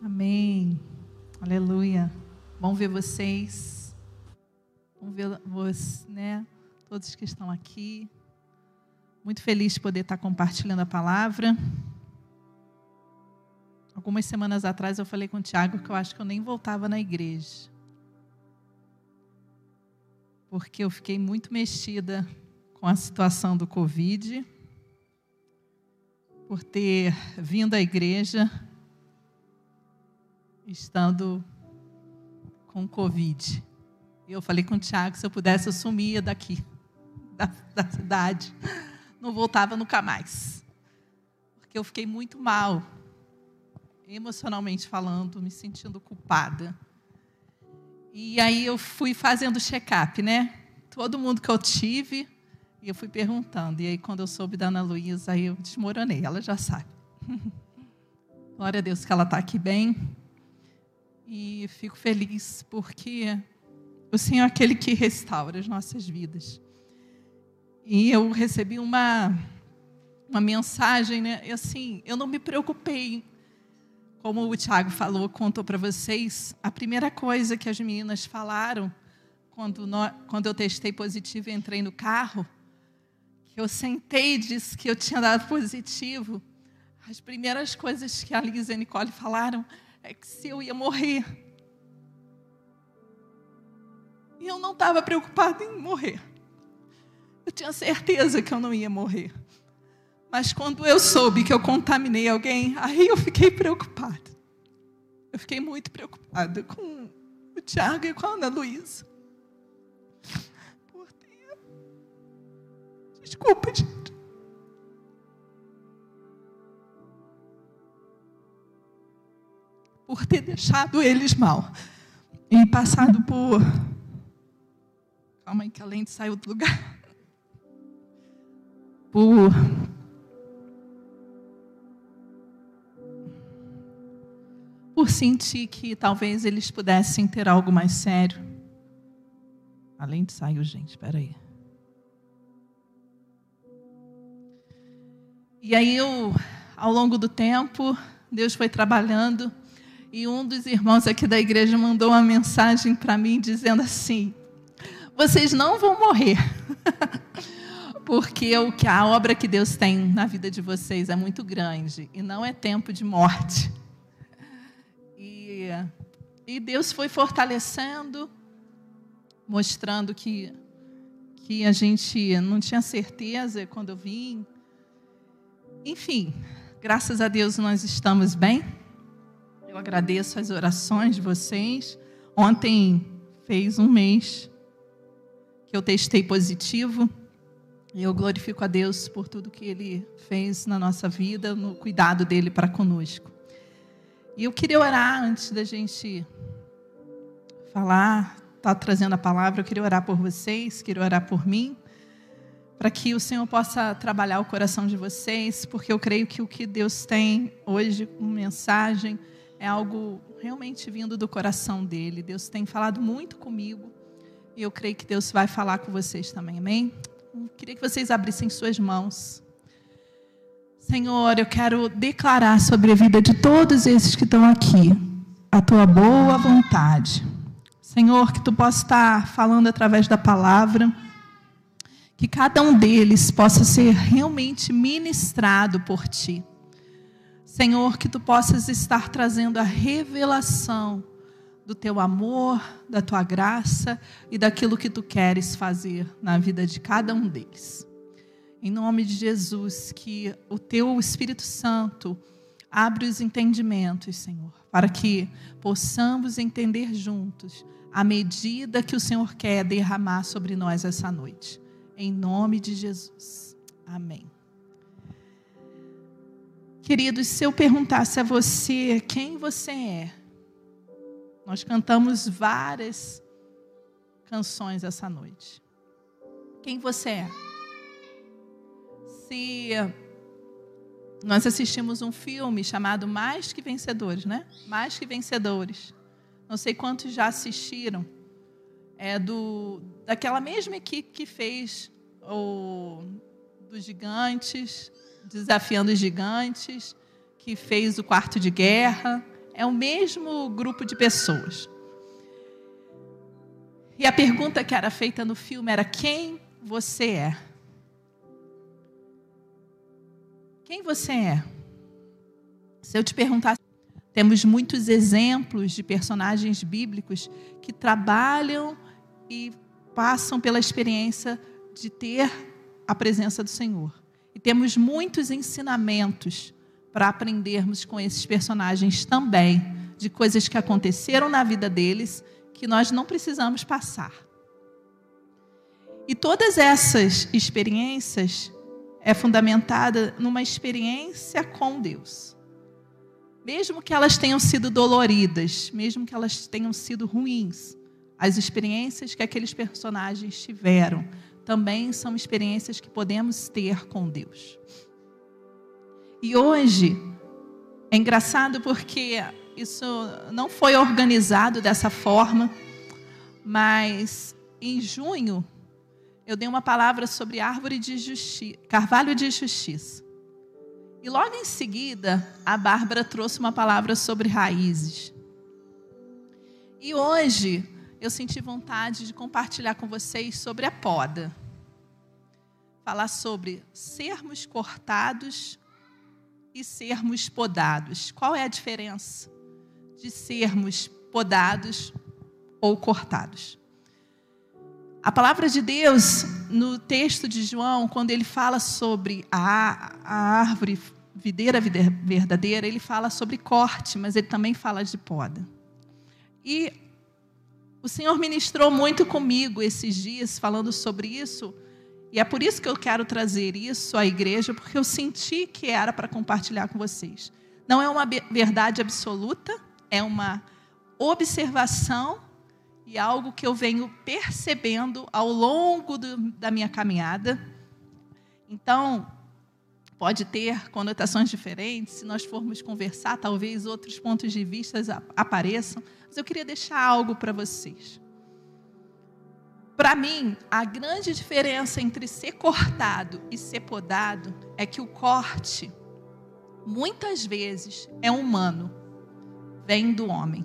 Amém. Aleluia. Bom ver vocês. Bom ver vocês, né? Todos que estão aqui. Muito feliz de poder estar compartilhando a palavra. Algumas semanas atrás eu falei com o Tiago que eu acho que eu nem voltava na igreja. Porque eu fiquei muito mexida com a situação do Covid, por ter vindo à igreja estando com Covid. Eu falei com o Tiago, se eu pudesse, eu sumia daqui, da, da cidade. Não voltava nunca mais. Porque eu fiquei muito mal, emocionalmente falando, me sentindo culpada. E aí eu fui fazendo check-up, né? Todo mundo que eu tive, e eu fui perguntando. E aí, quando eu soube da Ana Luísa, aí eu desmoronei, ela já sabe. Glória a Deus que ela está aqui bem. E fico feliz porque o Senhor é aquele que restaura as nossas vidas. E eu recebi uma, uma mensagem, né? E assim, eu não me preocupei. Como o Tiago falou, contou para vocês, a primeira coisa que as meninas falaram quando, quando eu testei positivo e entrei no carro, que eu sentei e disse que eu tinha dado positivo, as primeiras coisas que a Lisa e a Nicole falaram é que se eu ia morrer. E eu não estava preocupada em morrer. Eu tinha certeza que eu não ia morrer. Mas quando eu soube que eu contaminei alguém, aí eu fiquei preocupada. Eu fiquei muito preocupada com o Tiago e com a Ana Luísa. Por ter. Desculpa, gente. Por ter deixado eles mal e passado por. Calma aí, que a lente saiu do lugar. Por. Por sentir que talvez eles pudessem ter algo mais sério. A lente saiu, gente, espera aí. E aí, eu, ao longo do tempo, Deus foi trabalhando e um dos irmãos aqui da igreja mandou uma mensagem para mim dizendo assim: vocês não vão morrer. Porque o que a obra que Deus tem na vida de vocês é muito grande e não é tempo de morte. E, e Deus foi fortalecendo, mostrando que que a gente não tinha certeza quando eu vim. Enfim, graças a Deus nós estamos bem. Eu agradeço as orações de vocês. Ontem fez um mês que eu testei positivo. E eu glorifico a Deus por tudo que Ele fez na nossa vida, no cuidado dele para conosco. E eu queria orar antes da gente falar, estar tá trazendo a palavra. Eu queria orar por vocês, queria orar por mim, para que o Senhor possa trabalhar o coração de vocês, porque eu creio que o que Deus tem hoje, como mensagem, é algo realmente vindo do coração dele. Deus tem falado muito comigo e eu creio que Deus vai falar com vocês também, amém? Eu queria que vocês abrissem suas mãos. Senhor, eu quero declarar sobre a vida de todos esses que estão aqui a tua boa vontade. Senhor, que tu possa estar falando através da palavra, que cada um deles possa ser realmente ministrado por ti. Senhor, que tu possas estar trazendo a revelação do teu amor, da tua graça e daquilo que tu queres fazer na vida de cada um deles. Em nome de Jesus, que o teu Espírito Santo abra os entendimentos, Senhor, para que possamos entender juntos a medida que o Senhor quer derramar sobre nós essa noite. Em nome de Jesus. Amém. Queridos, se eu perguntasse a você quem você é, nós cantamos várias canções essa noite. Quem você é? Se nós assistimos um filme chamado Mais que Vencedores, né? Mais que Vencedores. Não sei quantos já assistiram. É do daquela mesma equipe que fez o dos Gigantes, Desafiando os Gigantes, que fez o Quarto de Guerra. é o mesmo grupo de pessoas. E a pergunta que era feita no filme era: quem você é? Quem você é? Se eu te perguntasse, temos muitos exemplos de personagens bíblicos que trabalham e passam pela experiência de ter a presença do Senhor. E temos muitos ensinamentos para aprendermos com esses personagens também, de coisas que aconteceram na vida deles que nós não precisamos passar. E todas essas experiências é fundamentada numa experiência com Deus. Mesmo que elas tenham sido doloridas, mesmo que elas tenham sido ruins, as experiências que aqueles personagens tiveram também são experiências que podemos ter com Deus. E hoje é engraçado porque isso não foi organizado dessa forma, mas em junho eu dei uma palavra sobre árvore de justiça, carvalho de justiça. E logo em seguida, a Bárbara trouxe uma palavra sobre raízes. E hoje eu senti vontade de compartilhar com vocês sobre a poda. Falar sobre sermos cortados e sermos podados. Qual é a diferença de sermos podados ou cortados? A palavra de Deus, no texto de João, quando ele fala sobre a, a árvore videira verdadeira, ele fala sobre corte, mas ele também fala de poda. E o Senhor ministrou muito comigo esses dias falando sobre isso, e é por isso que eu quero trazer isso à igreja, porque eu senti que era para compartilhar com vocês. Não é uma verdade absoluta, é uma observação e algo que eu venho percebendo ao longo do, da minha caminhada. Então, pode ter conotações diferentes, se nós formos conversar, talvez outros pontos de vista apareçam, mas eu queria deixar algo para vocês. Para mim, a grande diferença entre ser cortado e ser podado é que o corte, muitas vezes, é humano, vem do homem,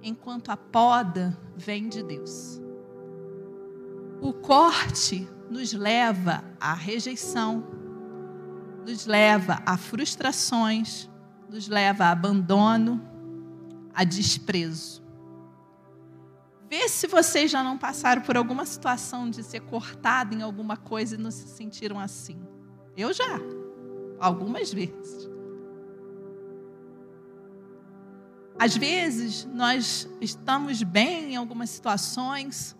enquanto a poda vem de Deus. O corte nos leva à rejeição, nos leva a frustrações, nos leva a abandono, a desprezo. Vê se vocês já não passaram por alguma situação de ser cortado em alguma coisa e não se sentiram assim. Eu já, algumas vezes. Às vezes nós estamos bem em algumas situações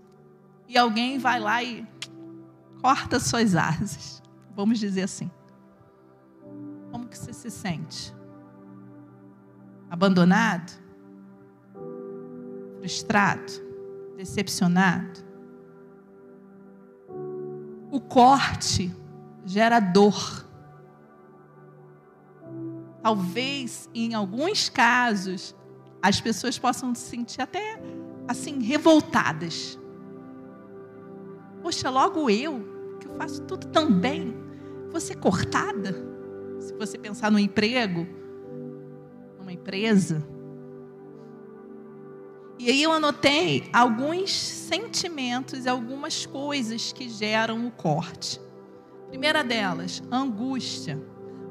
e alguém vai lá e corta suas asas. Vamos dizer assim. Como que você se sente? Abandonado? Frustrado, decepcionado. O corte gera dor. Talvez, em alguns casos, as pessoas possam se sentir até assim revoltadas. Poxa, logo eu, que eu faço tudo tão bem, vou ser cortada? Se você pensar no emprego, numa empresa, e aí eu anotei alguns sentimentos e algumas coisas que geram o corte. Primeira delas, angústia,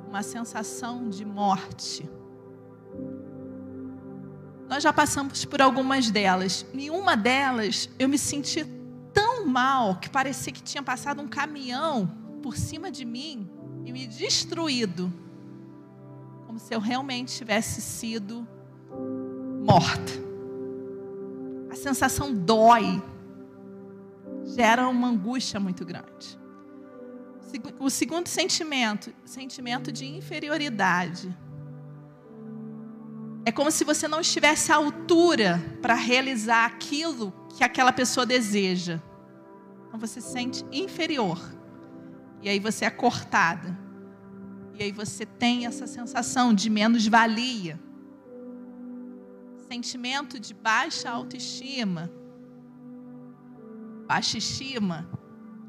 uma sensação de morte. Nós já passamos por algumas delas. Em uma delas, eu me senti tão mal que parecia que tinha passado um caminhão por cima de mim e me destruído, como se eu realmente tivesse sido morta a sensação dói, gera uma angústia muito grande. O segundo sentimento, sentimento de inferioridade. É como se você não estivesse à altura para realizar aquilo que aquela pessoa deseja. Então você se sente inferior. E aí você é cortada. E aí você tem essa sensação de menos-valia sentimento de baixa autoestima, baixa estima,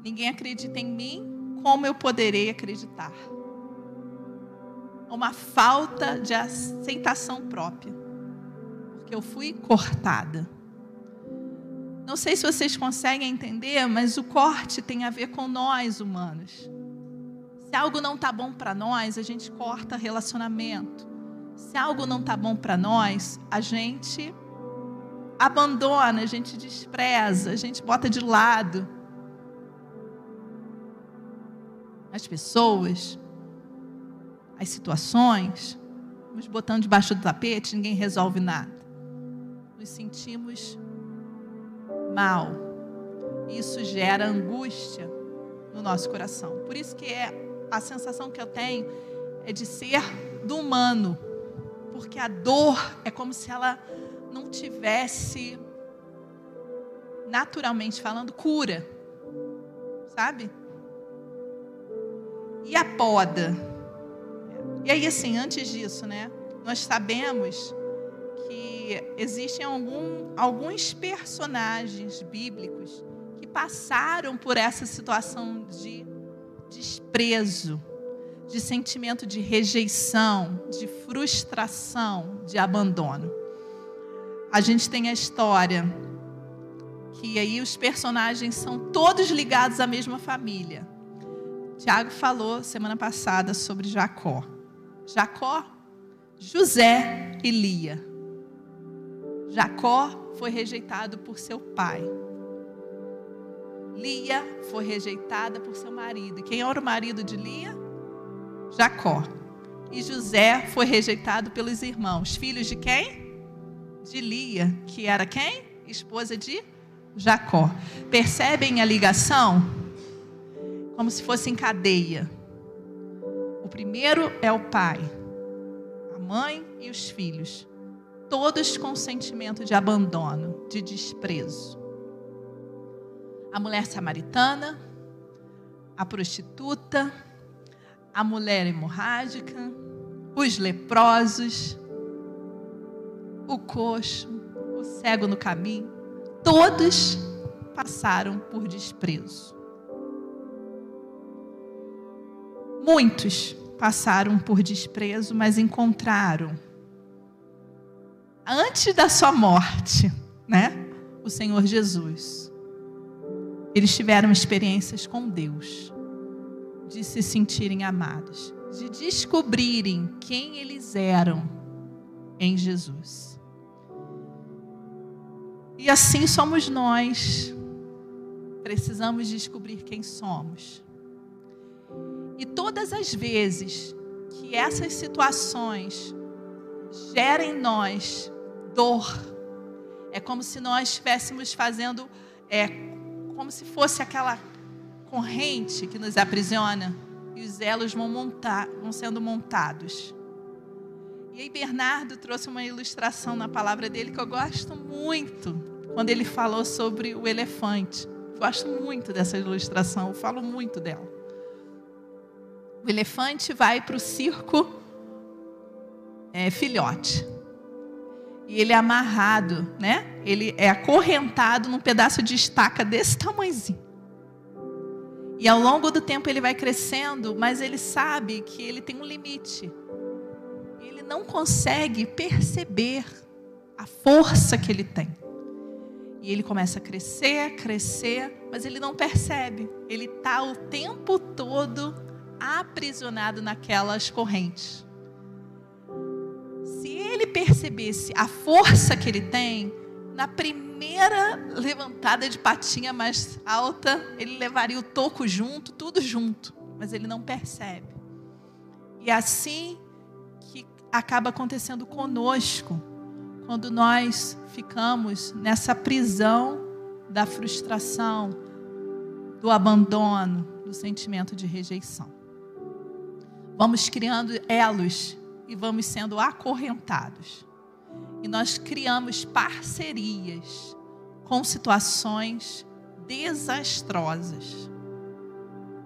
ninguém acredita em mim, como eu poderei acreditar? Uma falta de aceitação própria. porque eu fui cortada. Não sei se vocês conseguem entender, mas o corte tem a ver com nós humanos. Se algo não está bom para nós, a gente corta relacionamento. Se algo não está bom para nós, a gente abandona, a gente despreza, a gente bota de lado. As pessoas, as situações, nos botando debaixo do tapete, ninguém resolve nada. Nos sentimos mal. Isso gera angústia no nosso coração. Por isso que é a sensação que eu tenho é de ser do humano, porque a dor é como se ela não tivesse naturalmente falando cura. Sabe? E a poda? E aí assim, antes disso, né? Nós sabemos que existem algum, alguns personagens bíblicos que passaram por essa situação de desprezo, de sentimento de rejeição, de frustração, de abandono. A gente tem a história que aí os personagens são todos ligados à mesma família. Tiago falou semana passada sobre Jacó. Jacó, José e Lia. Jacó foi rejeitado por seu pai. Lia foi rejeitada por seu marido. E quem era o marido de Lia? Jacó. E José foi rejeitado pelos irmãos. Filhos de quem? De Lia, que era quem? Esposa de Jacó. Percebem a ligação? Como se fosse em cadeia. O primeiro é o pai, a mãe e os filhos todos com sentimento de abandono, de desprezo. A mulher samaritana, a prostituta, a mulher hemorrágica, os leprosos, o coxo, o cego no caminho, todos passaram por desprezo. Muitos passaram por desprezo, mas encontraram antes da sua morte, né? O Senhor Jesus. Eles tiveram experiências com Deus, de se sentirem amados, de descobrirem quem eles eram em Jesus. E assim somos nós. Precisamos descobrir quem somos. E todas as vezes que essas situações gerem em nós dor. É como se nós estivéssemos fazendo, é, como se fosse aquela corrente que nos aprisiona e os elos vão, montar, vão sendo montados. E aí Bernardo trouxe uma ilustração na palavra dele que eu gosto muito, quando ele falou sobre o elefante. Gosto muito dessa ilustração, eu falo muito dela. O elefante vai para o circo é, filhote e ele é amarrado, né? Ele é acorrentado num pedaço de estaca desse tamanhozinho. E ao longo do tempo ele vai crescendo, mas ele sabe que ele tem um limite. Ele não consegue perceber a força que ele tem. E ele começa a crescer, crescer, mas ele não percebe. Ele está o tempo todo aprisionado naquelas correntes ele percebesse a força que ele tem, na primeira levantada de patinha mais alta, ele levaria o toco junto, tudo junto, mas ele não percebe. E é assim que acaba acontecendo conosco, quando nós ficamos nessa prisão da frustração, do abandono, do sentimento de rejeição. Vamos criando elos e vamos sendo acorrentados. E nós criamos parcerias com situações desastrosas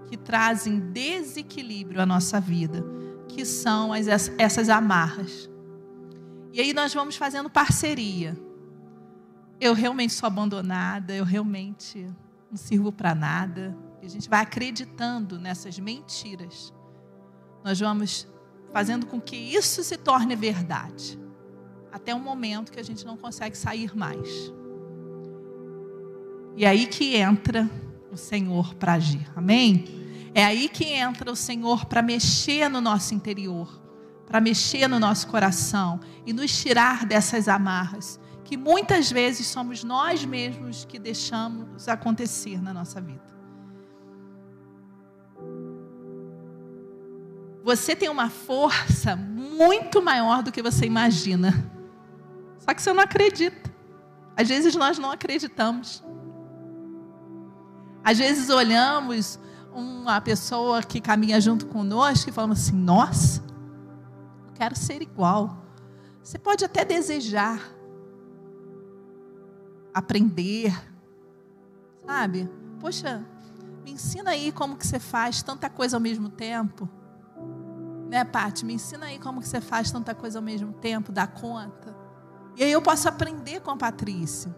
que trazem desequilíbrio à nossa vida, que são as, essas amarras. E aí nós vamos fazendo parceria. Eu realmente sou abandonada, eu realmente não sirvo para nada. E a gente vai acreditando nessas mentiras. Nós vamos fazendo com que isso se torne verdade. Até um momento que a gente não consegue sair mais. E aí que entra o Senhor para agir. Amém? É aí que entra o Senhor para mexer no nosso interior, para mexer no nosso coração e nos tirar dessas amarras que muitas vezes somos nós mesmos que deixamos acontecer na nossa vida. Você tem uma força muito maior do que você imagina. Só que você não acredita. Às vezes nós não acreditamos. Às vezes olhamos uma pessoa que caminha junto conosco e falamos assim: nossa, eu quero ser igual. Você pode até desejar aprender, sabe? Poxa, me ensina aí como que você faz tanta coisa ao mesmo tempo. Né, Paty? Me ensina aí como que você faz tanta coisa ao mesmo tempo, dá conta. E aí eu posso aprender com a Patrícia.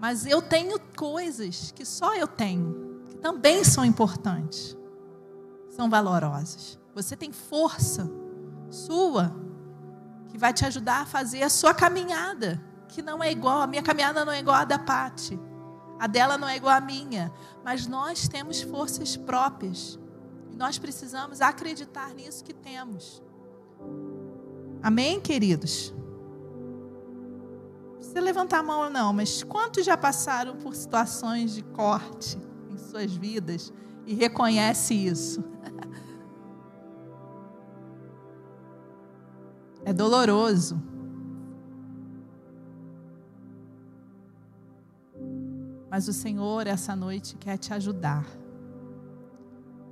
Mas eu tenho coisas que só eu tenho, que também são importantes, são valorosas. Você tem força sua que vai te ajudar a fazer a sua caminhada, que não é igual, a minha caminhada não é igual a da Pati. A dela não é igual à minha, mas nós temos forças próprias. E nós precisamos acreditar nisso que temos. Amém, queridos? Precisa levantar a mão não, mas quantos já passaram por situações de corte em suas vidas e reconhece isso? É doloroso. Mas o Senhor, essa noite, quer te ajudar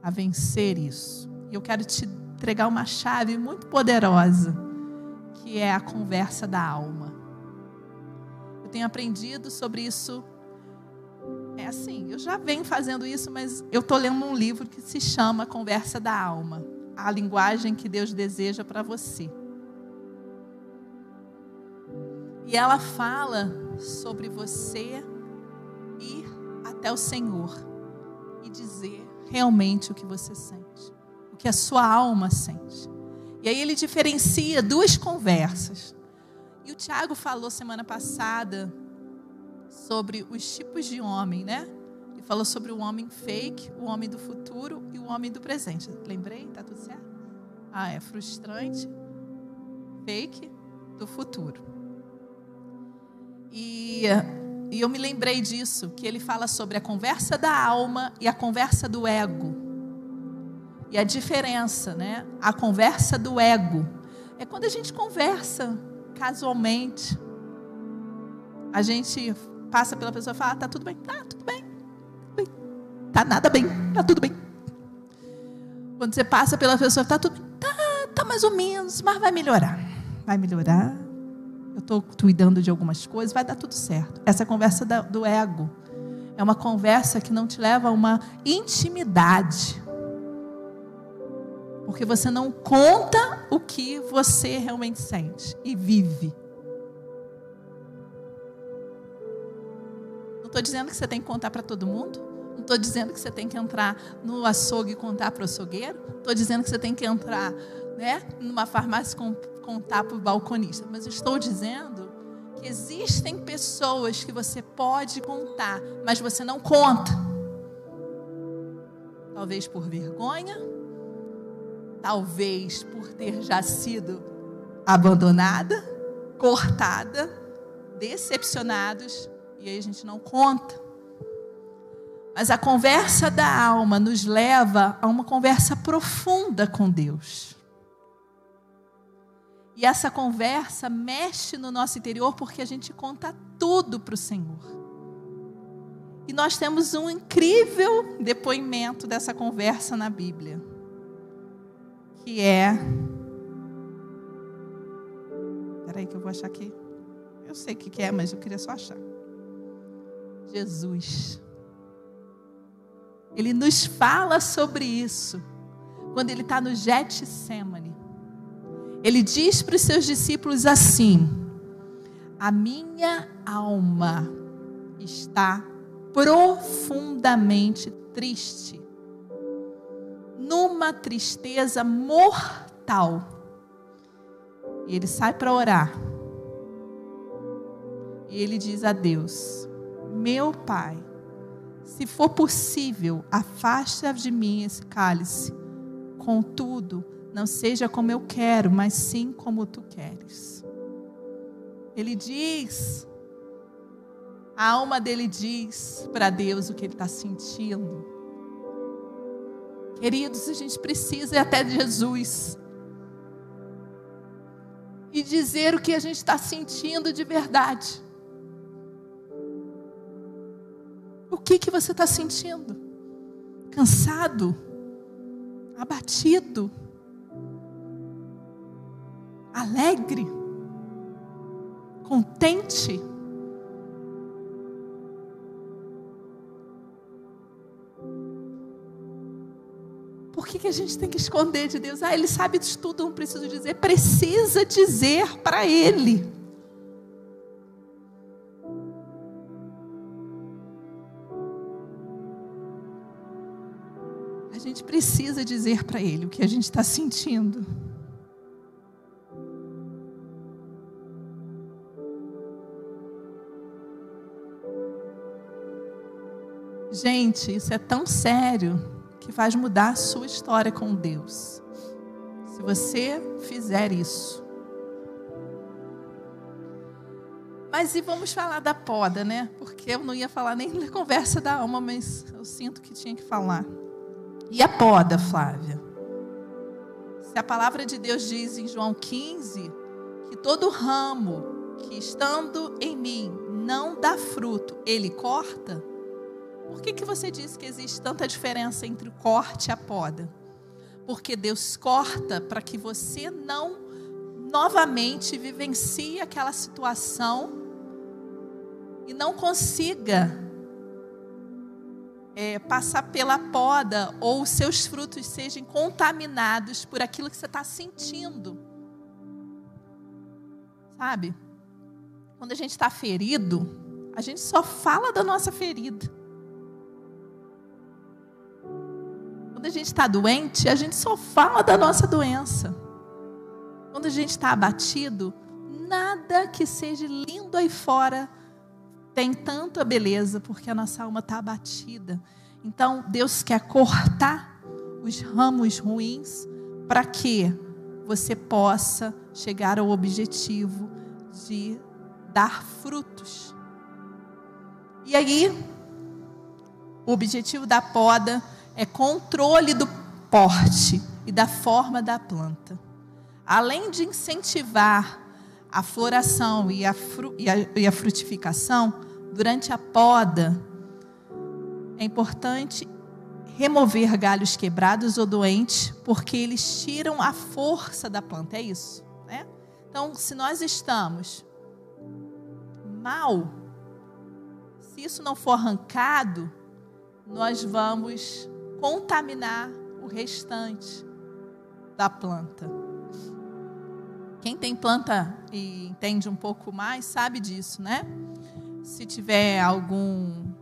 a vencer isso. E eu quero te entregar uma chave muito poderosa, que é a conversa da alma tenho aprendido sobre isso. É assim, eu já venho fazendo isso, mas eu estou lendo um livro que se chama Conversa da Alma a linguagem que Deus deseja para você. E ela fala sobre você ir até o Senhor e dizer realmente o que você sente, o que a sua alma sente. E aí ele diferencia duas conversas. E o Tiago falou semana passada sobre os tipos de homem, né? Ele falou sobre o homem fake, o homem do futuro e o homem do presente. Lembrei? Tá tudo certo? Ah, é frustrante, fake, do futuro. E, e eu me lembrei disso, que ele fala sobre a conversa da alma e a conversa do ego. E a diferença, né? A conversa do ego é quando a gente conversa casualmente. A gente passa pela pessoa e fala: ah, tá tudo bem, tá tudo bem, bem. tá nada bem, tá tudo bem. Quando você passa pela pessoa, tá tudo bem, tá, tá mais ou menos, mas vai melhorar, vai melhorar. Eu estou cuidando de algumas coisas, vai dar tudo certo. Essa conversa do ego é uma conversa que não te leva a uma intimidade. Porque você não conta o que você realmente sente e vive. Não estou dizendo que você tem que contar para todo mundo. Não estou dizendo que você tem que entrar no açougue e contar para o açougueiro. Estou dizendo que você tem que entrar né, numa farmácia e contar para o balconista. Mas estou dizendo que existem pessoas que você pode contar, mas você não conta. Talvez por vergonha, talvez por ter já sido abandonada, cortada, decepcionados, e aí a gente não conta. Mas a conversa da alma nos leva a uma conversa profunda com Deus. E essa conversa mexe no nosso interior porque a gente conta tudo para o Senhor. E nós temos um incrível depoimento dessa conversa na Bíblia que é. Peraí, que eu vou achar aqui. Eu sei o que é, mas eu queria só achar. Jesus. Ele nos fala sobre isso quando ele está no Getsemane. Ele diz para os seus discípulos assim: A minha alma está profundamente triste numa tristeza mortal. E ele sai para orar. E ele diz a Deus: Meu Pai, se for possível, afasta de mim esse cálice. Contudo, não seja como eu quero, mas sim como tu queres. Ele diz, a alma dele diz para Deus o que ele está sentindo. Queridos, a gente precisa ir até Jesus e dizer o que a gente está sentindo de verdade. O que que você está sentindo? Cansado? Abatido? Alegre? Contente? Que, que a gente tem que esconder de Deus? Ah, Ele sabe de tudo, não preciso dizer. Precisa dizer para Ele. A gente precisa dizer para Ele o que a gente está sentindo. Gente, isso é tão sério que faz mudar a sua história com Deus. Se você fizer isso. Mas e vamos falar da poda, né? Porque eu não ia falar nem da conversa da alma, mas eu sinto que tinha que falar. E a poda, Flávia? Se a palavra de Deus diz em João 15 que todo ramo que estando em mim não dá fruto, ele corta, por que, que você diz que existe tanta diferença entre o corte e a poda? Porque Deus corta para que você não novamente vivencie aquela situação e não consiga é, passar pela poda ou seus frutos sejam contaminados por aquilo que você está sentindo. Sabe? Quando a gente está ferido, a gente só fala da nossa ferida. Quando a gente está doente, a gente só fala da nossa doença. Quando a gente está abatido, nada que seja lindo aí fora tem tanta beleza, porque a nossa alma está abatida. Então, Deus quer cortar os ramos ruins para que você possa chegar ao objetivo de dar frutos. E aí, o objetivo da poda é controle do porte e da forma da planta. Além de incentivar a floração e a, fru e a, e a frutificação, durante a poda, é importante remover galhos quebrados ou doentes, porque eles tiram a força da planta. É isso. Né? Então, se nós estamos mal, se isso não for arrancado, nós vamos contaminar o restante da planta. Quem tem planta e entende um pouco mais sabe disso, né? Se tiver algum.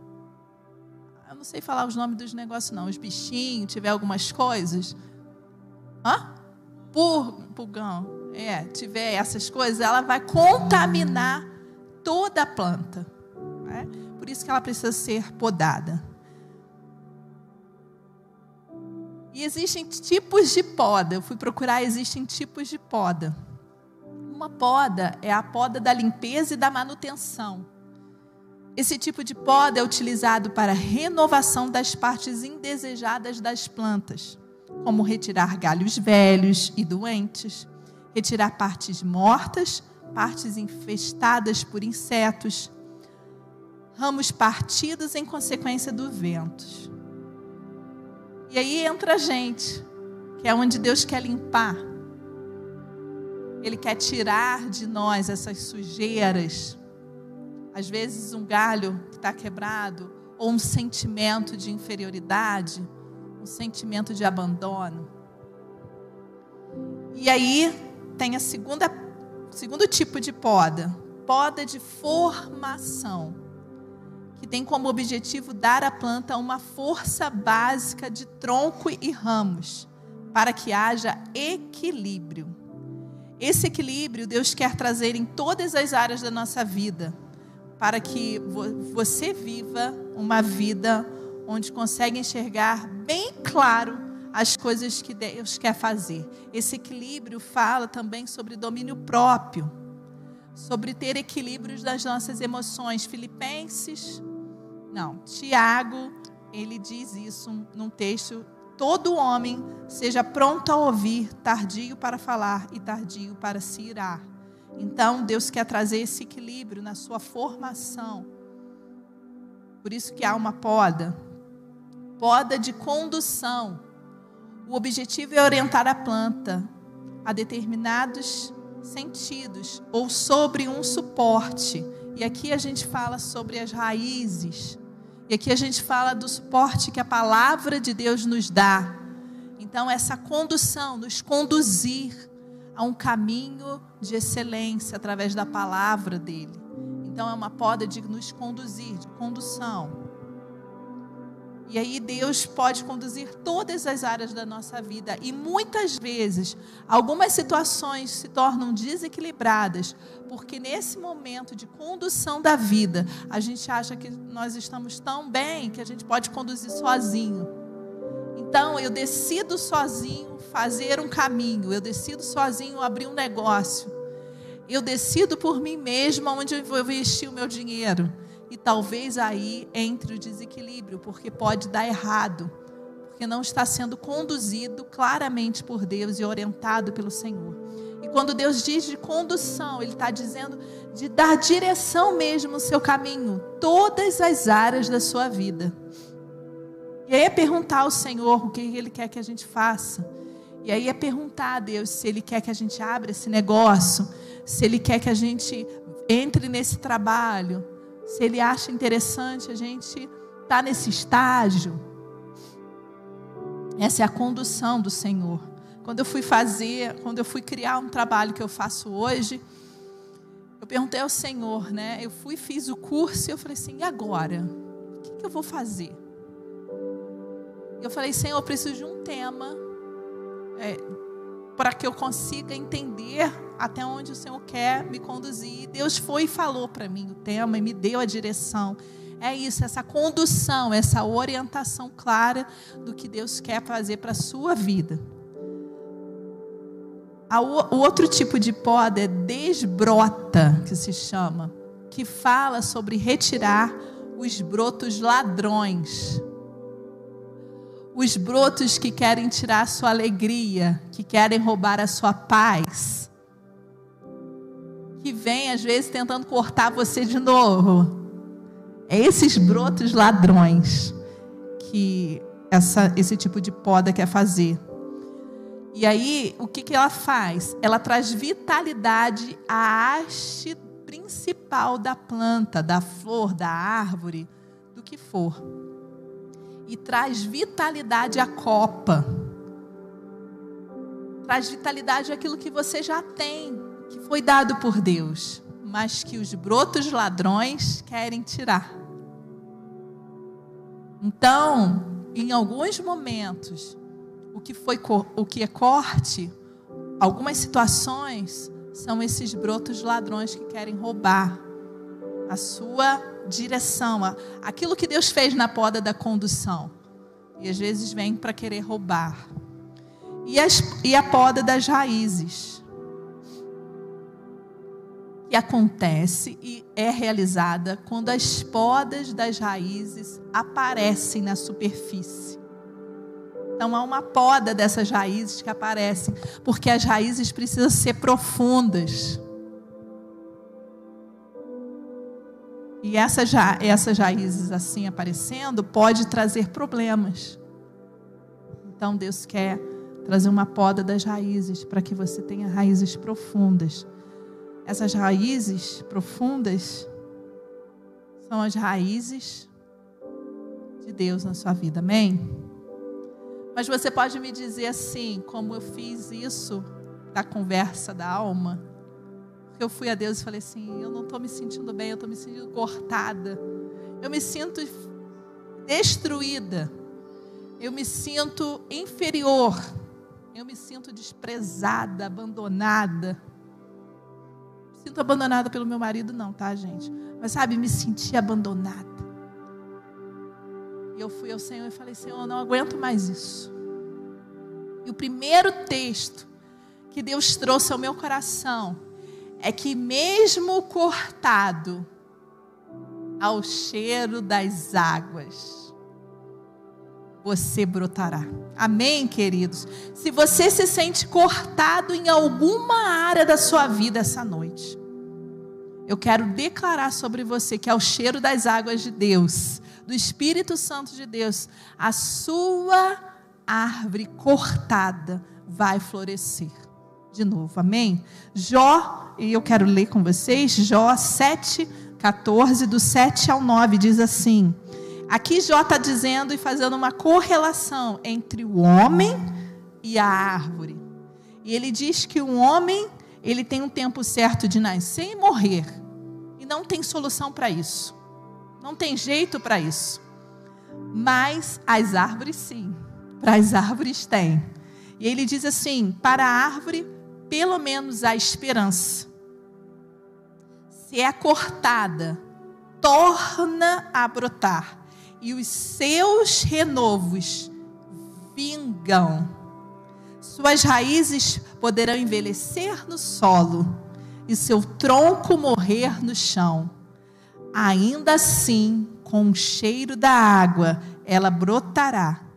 Eu não sei falar os nomes dos negócios, não. Os bichinhos, tiver algumas coisas. Hã? Pur, pulgão. É, tiver essas coisas, ela vai contaminar toda a planta. Né? Por isso que ela precisa ser podada. E existem tipos de poda. Eu fui procurar, existem tipos de poda. Uma poda é a poda da limpeza e da manutenção. Esse tipo de poda é utilizado para renovação das partes indesejadas das plantas, como retirar galhos velhos e doentes, retirar partes mortas, partes infestadas por insetos, ramos partidos em consequência do vento. E aí entra a gente, que é onde Deus quer limpar. Ele quer tirar de nós essas sujeiras. Às vezes, um galho que está quebrado, ou um sentimento de inferioridade, um sentimento de abandono. E aí tem a segunda, segundo tipo de poda, poda de formação que tem como objetivo dar à planta uma força básica de tronco e ramos, para que haja equilíbrio. Esse equilíbrio Deus quer trazer em todas as áreas da nossa vida, para que você viva uma vida onde consegue enxergar bem claro as coisas que Deus quer fazer. Esse equilíbrio fala também sobre domínio próprio, sobre ter equilíbrios das nossas emoções. Filipenses, não, Tiago, ele diz isso num texto todo homem seja pronto a ouvir, tardio para falar e tardio para se irar. Então, Deus quer trazer esse equilíbrio na sua formação. Por isso que há uma poda, poda de condução. O objetivo é orientar a planta a determinados sentidos ou sobre um suporte. E aqui a gente fala sobre as raízes. E aqui a gente fala do suporte que a palavra de Deus nos dá. Então, essa condução, nos conduzir a um caminho de excelência através da palavra dele. Então é uma poda de nos conduzir, de condução. E aí Deus pode conduzir todas as áreas da nossa vida. E muitas vezes, algumas situações se tornam desequilibradas, porque nesse momento de condução da vida, a gente acha que nós estamos tão bem que a gente pode conduzir sozinho. Então, eu decido sozinho fazer um caminho, eu decido sozinho abrir um negócio. Eu decido por mim mesma onde eu vou investir o meu dinheiro. E talvez aí entre o desequilíbrio, porque pode dar errado, porque não está sendo conduzido claramente por Deus e orientado pelo Senhor. E quando Deus diz de condução, Ele está dizendo de dar direção mesmo no seu caminho, todas as áreas da sua vida. E aí é perguntar ao Senhor o que Ele quer que a gente faça. E aí é perguntar a Deus se Ele quer que a gente abra esse negócio, se Ele quer que a gente entre nesse trabalho, se Ele acha interessante a gente estar tá nesse estágio. Essa é a condução do Senhor. Quando eu fui fazer, quando eu fui criar um trabalho que eu faço hoje, eu perguntei ao Senhor, né? Eu fui, fiz o curso e eu falei assim: e agora? O que, que eu vou fazer? Eu falei, Senhor, eu preciso de um tema é, para que eu consiga entender até onde o Senhor quer me conduzir. Deus foi e falou para mim o tema e me deu a direção. É isso, essa condução, essa orientação clara do que Deus quer fazer para a sua vida. O outro tipo de poda é desbrota, que se chama, que fala sobre retirar os brotos ladrões os brotos que querem tirar a sua alegria, que querem roubar a sua paz, que vem às vezes tentando cortar você de novo. É esses brotos ladrões que essa, esse tipo de poda quer fazer. E aí, o que, que ela faz? Ela traz vitalidade à haste principal da planta, da flor, da árvore, do que for e traz vitalidade à copa. Traz vitalidade àquilo que você já tem, que foi dado por Deus, mas que os brotos ladrões querem tirar. Então, em alguns momentos, o que foi o que é corte, algumas situações são esses brotos ladrões que querem roubar a sua direção, aquilo que Deus fez na poda da condução. E às vezes vem para querer roubar. E, as, e a poda das raízes. Que acontece e é realizada quando as podas das raízes aparecem na superfície. Então há uma poda dessas raízes que aparecem, porque as raízes precisam ser profundas. E essas, essas raízes assim aparecendo pode trazer problemas. Então Deus quer trazer uma poda das raízes para que você tenha raízes profundas. Essas raízes profundas são as raízes de Deus na sua vida. Amém? Mas você pode me dizer assim, como eu fiz isso da conversa da alma? Eu fui a Deus e falei assim: eu não estou me sentindo bem, eu estou me sentindo cortada, eu me sinto destruída, eu me sinto inferior, eu me sinto desprezada, abandonada. sinto abandonada pelo meu marido, não, tá, gente? Mas sabe, me senti abandonada. E eu fui ao Senhor e falei: Senhor, eu não aguento mais isso. E o primeiro texto que Deus trouxe ao meu coração é que, mesmo cortado ao cheiro das águas, você brotará. Amém, queridos? Se você se sente cortado em alguma área da sua vida essa noite, eu quero declarar sobre você que ao cheiro das águas de Deus, do Espírito Santo de Deus, a sua árvore cortada vai florescer de novo. Amém? Jó, e eu quero ler com vocês, Jó 7, 14, do 7 ao 9, diz assim: Aqui Jó está dizendo e fazendo uma correlação entre o homem e a árvore. E ele diz que o homem, ele tem um tempo certo de nascer e morrer. E não tem solução para isso. Não tem jeito para isso. Mas as árvores sim. Para as árvores tem. E ele diz assim: para a árvore, pelo menos a esperança. Se é cortada, torna a brotar e os seus renovos vingam. Suas raízes poderão envelhecer no solo e seu tronco morrer no chão. Ainda assim, com o cheiro da água, ela brotará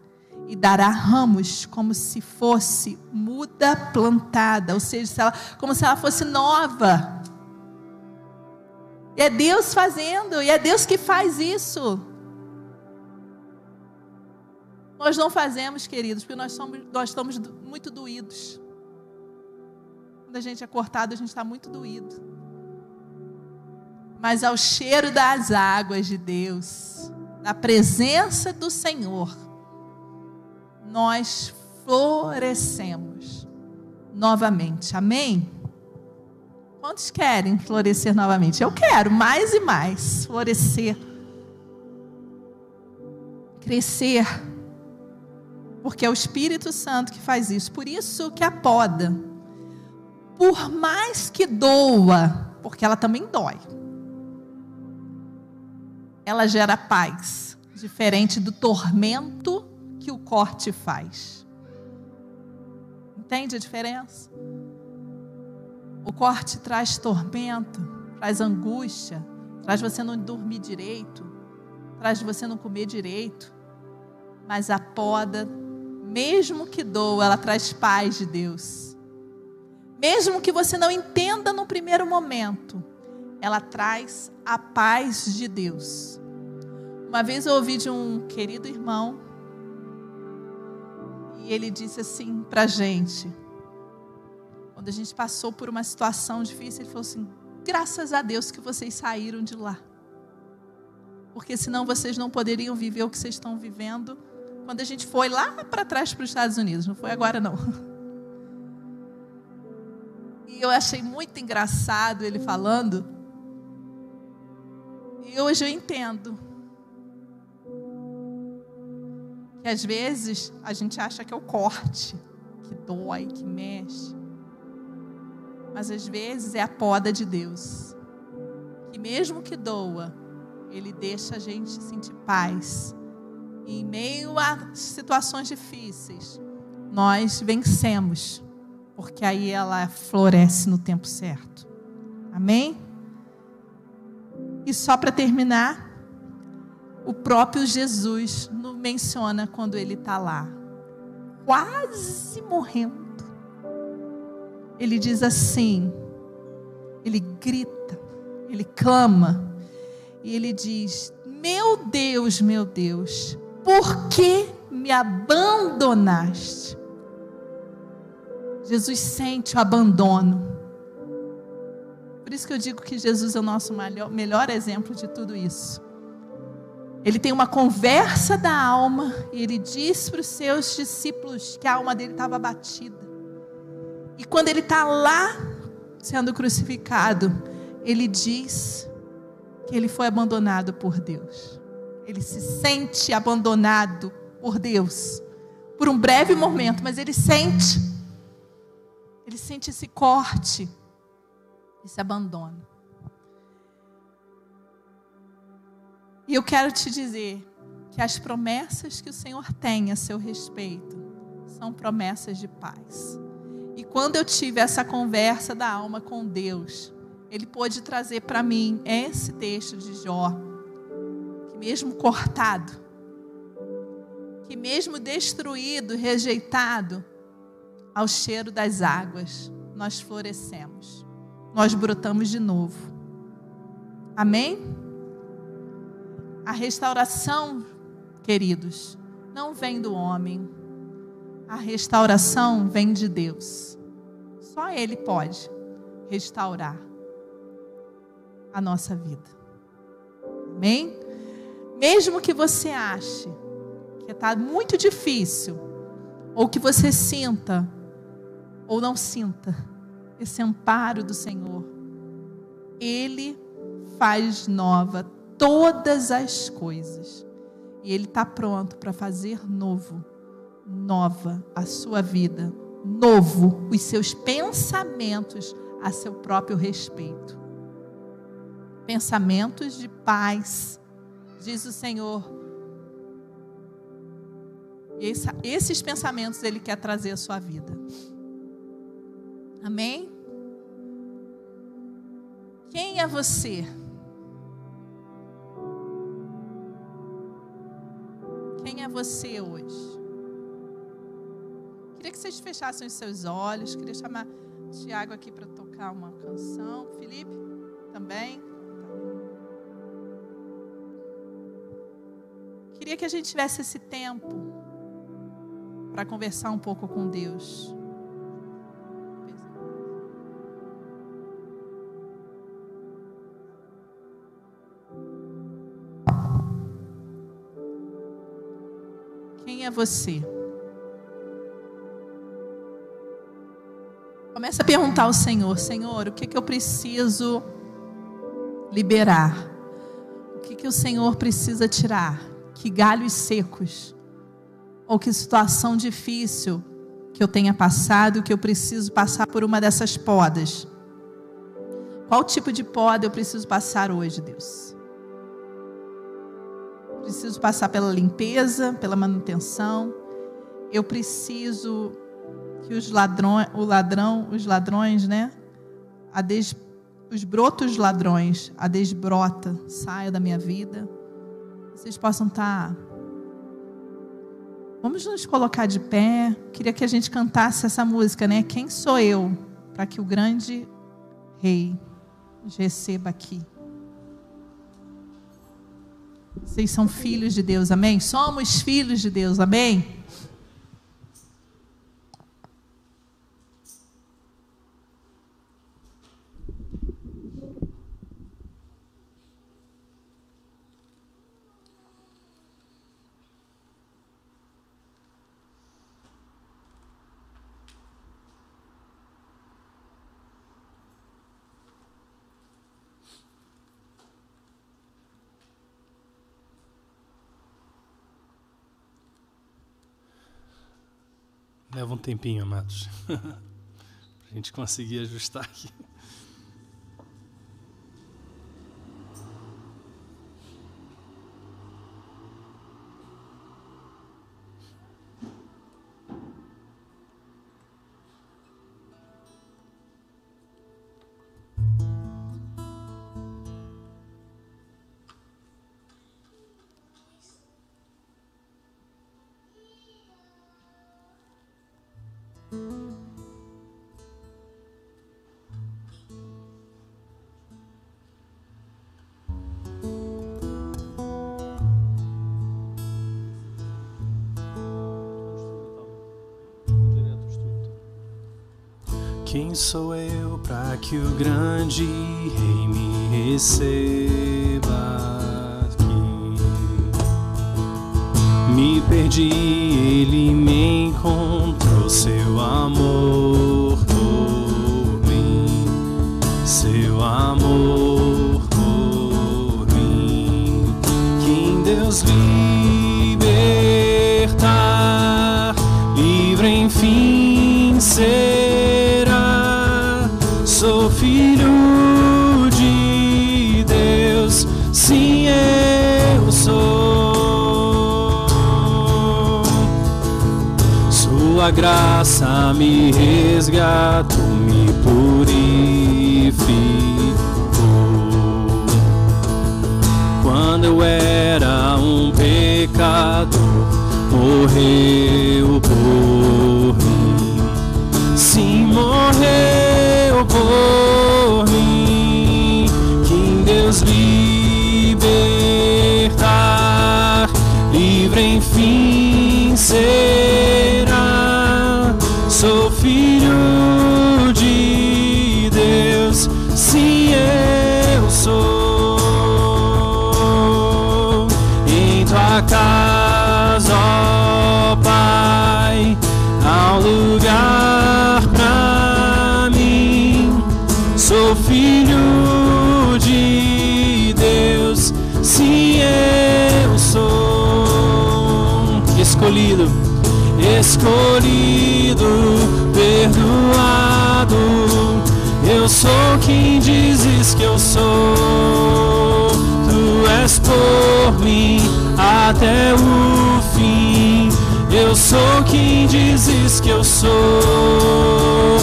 e dará ramos como se fosse muda plantada, ou seja, se ela, como se ela fosse nova. E é Deus fazendo, e é Deus que faz isso. Nós não fazemos, queridos, porque nós, somos, nós estamos muito doídos. Quando a gente é cortado, a gente está muito doído. Mas ao cheiro das águas de Deus, da presença do Senhor, nós florescemos novamente. Amém? Quantos querem florescer novamente? Eu quero mais e mais florescer, crescer porque é o Espírito Santo que faz isso. Por isso que a poda, por mais que doa, porque ela também dói, ela gera paz, diferente do tormento que o corte faz. Entende a diferença? O corte traz tormento, traz angústia, traz você não dormir direito, traz você não comer direito. Mas a poda mesmo que doa, ela traz paz de Deus. Mesmo que você não entenda no primeiro momento, ela traz a paz de Deus. Uma vez eu ouvi de um querido irmão, e ele disse assim para a gente, quando a gente passou por uma situação difícil, ele falou assim: graças a Deus que vocês saíram de lá. Porque senão vocês não poderiam viver o que vocês estão vivendo quando a gente foi lá para trás para os Estados Unidos, não foi agora não. E eu achei muito engraçado ele falando. E hoje eu entendo. Que às vezes a gente acha que é o corte, que dói, que mexe. Mas às vezes é a poda de Deus. Que mesmo que doa, Ele deixa a gente sentir paz em meio a situações difíceis, nós vencemos, porque aí ela floresce no tempo certo. Amém? E só para terminar, o próprio Jesus nos menciona quando ele está lá, quase morrendo. Ele diz assim, ele grita, ele clama, e ele diz: Meu Deus, meu Deus, por que me abandonaste? Jesus sente o abandono. Por isso que eu digo que Jesus é o nosso melhor, melhor exemplo de tudo isso. Ele tem uma conversa da alma e ele diz para os seus discípulos que a alma dele estava abatida. E quando ele está lá sendo crucificado, ele diz que ele foi abandonado por Deus ele se sente abandonado por Deus por um breve momento, mas ele sente. Ele sente esse corte. esse abandono. E eu quero te dizer que as promessas que o Senhor tem a seu respeito são promessas de paz. E quando eu tive essa conversa da alma com Deus, Ele pôde trazer para mim esse texto de Jó, que mesmo cortado, que mesmo destruído, rejeitado, ao cheiro das águas, nós florescemos, nós brotamos de novo. Amém? A restauração, queridos, não vem do homem. A restauração vem de Deus. Só Ele pode restaurar a nossa vida. Amém? Mesmo que você ache que está muito difícil, ou que você sinta, ou não sinta, esse amparo do Senhor, Ele faz nova todas as coisas. E Ele está pronto para fazer novo, nova a sua vida, novo os seus pensamentos a seu próprio respeito. Pensamentos de paz, diz o Senhor. E esses pensamentos Ele quer trazer à sua vida. Amém? Quem é você? É você hoje? Queria que vocês fechassem os seus olhos. Queria chamar Tiago aqui para tocar uma canção. Felipe também. Queria que a gente tivesse esse tempo para conversar um pouco com Deus. Você? Começa a perguntar ao Senhor: Senhor, o que, que eu preciso liberar? O que, que o Senhor precisa tirar? Que galhos secos? Ou que situação difícil que eu tenha passado, que eu preciso passar por uma dessas podas? Qual tipo de poda eu preciso passar hoje, Deus? Preciso passar pela limpeza, pela manutenção. Eu preciso que os ladrões, o ladrão, os ladrões, né? A des, os brotos ladrões, a desbrota, saia da minha vida. Vocês possam estar. Tá, vamos nos colocar de pé. Queria que a gente cantasse essa música, né? Quem sou eu para que o grande rei nos receba aqui? Vocês são filhos de Deus, amém? Somos filhos de Deus, amém? Leva um tempinho, amados, para a gente conseguir ajustar aqui. Quem sou eu para que o grande rei me receba aqui? Me perdi, ele me encontrou, seu amor por mim, seu amor por mim. Quem Deus libertar, livre enfim ser graça me resgatou, me purificou. Quando eu era um pecador, morreu por mim. Sim, morreu por mim. Que Deus libertar, livre enfim será. Filho de Deus, sim eu sou. Escolhido, escolhido, perdoado. Eu sou quem dizes que eu sou. Tu és por mim até o fim. Eu sou quem dizes que eu sou.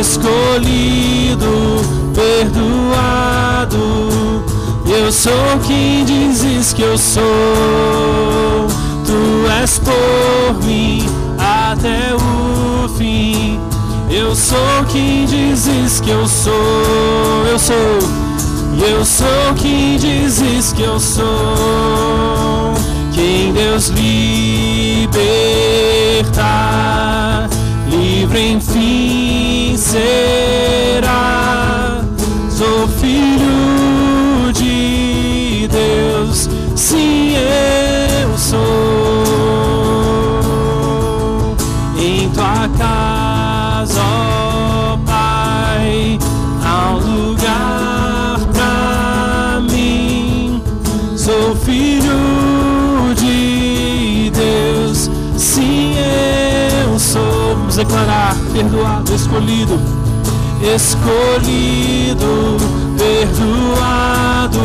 Escolhido, perdoado. Eu sou quem dizes que eu sou. Tu és por mim até o fim. Eu sou quem dizes que eu sou. Eu sou. Eu sou quem dizes que eu sou. Quem Deus libertar, livre enfim será. Sou filho de Deus, sim eu sou. Declarar, perdoado, escolhido, escolhido, perdoado.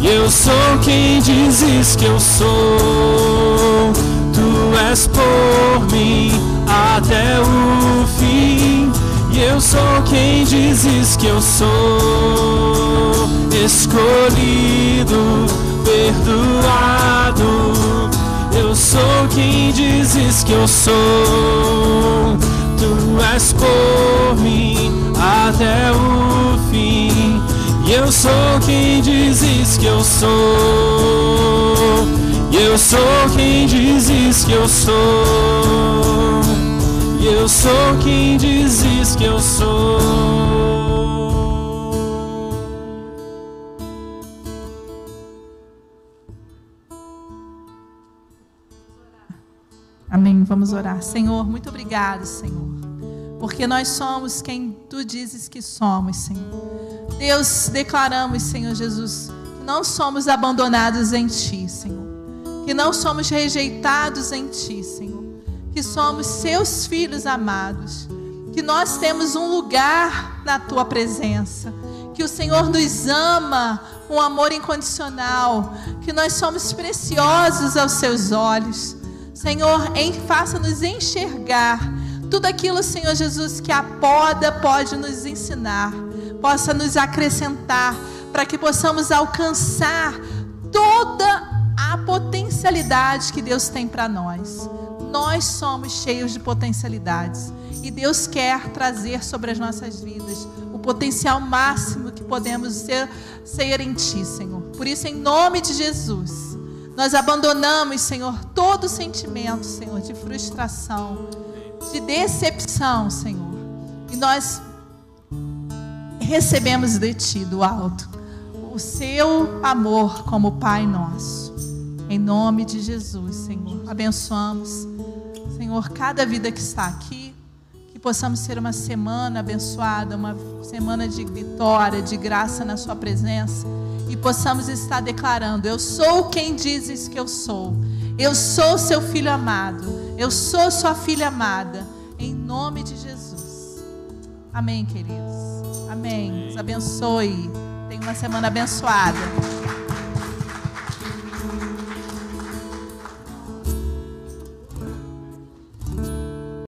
E eu sou quem dizes que eu sou. Tu és por mim até o fim. E eu sou quem dizes que eu sou. Escolhido, perdoado. Eu sou quem dizes que eu sou. Tu és por mim até o fim. E eu sou quem dizes que eu sou. Eu sou quem dizes que eu sou. Eu sou quem dizes que eu sou. Vamos orar. Senhor, muito obrigado, Senhor. Porque nós somos quem tu dizes que somos, Senhor. Deus, declaramos, Senhor Jesus, que não somos abandonados em ti, Senhor. Que não somos rejeitados em ti, Senhor. Que somos seus filhos amados. Que nós temos um lugar na tua presença. Que o Senhor nos ama um amor incondicional. Que nós somos preciosos aos seus olhos. Senhor, faça-nos enxergar tudo aquilo, Senhor Jesus, que a poda pode nos ensinar, possa nos acrescentar, para que possamos alcançar toda a potencialidade que Deus tem para nós. Nós somos cheios de potencialidades e Deus quer trazer sobre as nossas vidas o potencial máximo que podemos ser, ser em Ti, Senhor. Por isso, em nome de Jesus. Nós abandonamos, Senhor, todo sentimento, Senhor, de frustração, de decepção, Senhor. E nós recebemos de Ti, do alto, o Seu amor como Pai nosso. Em nome de Jesus, Senhor. Abençoamos, Senhor, cada vida que está aqui. Que possamos ser uma semana abençoada, uma semana de vitória, de graça na Sua presença e possamos estar declarando: Eu sou quem dizes que eu sou. Eu sou seu filho amado. Eu sou sua filha amada. Em nome de Jesus. Amém, queridos. Amém. Deus abençoe. Tenha uma semana abençoada.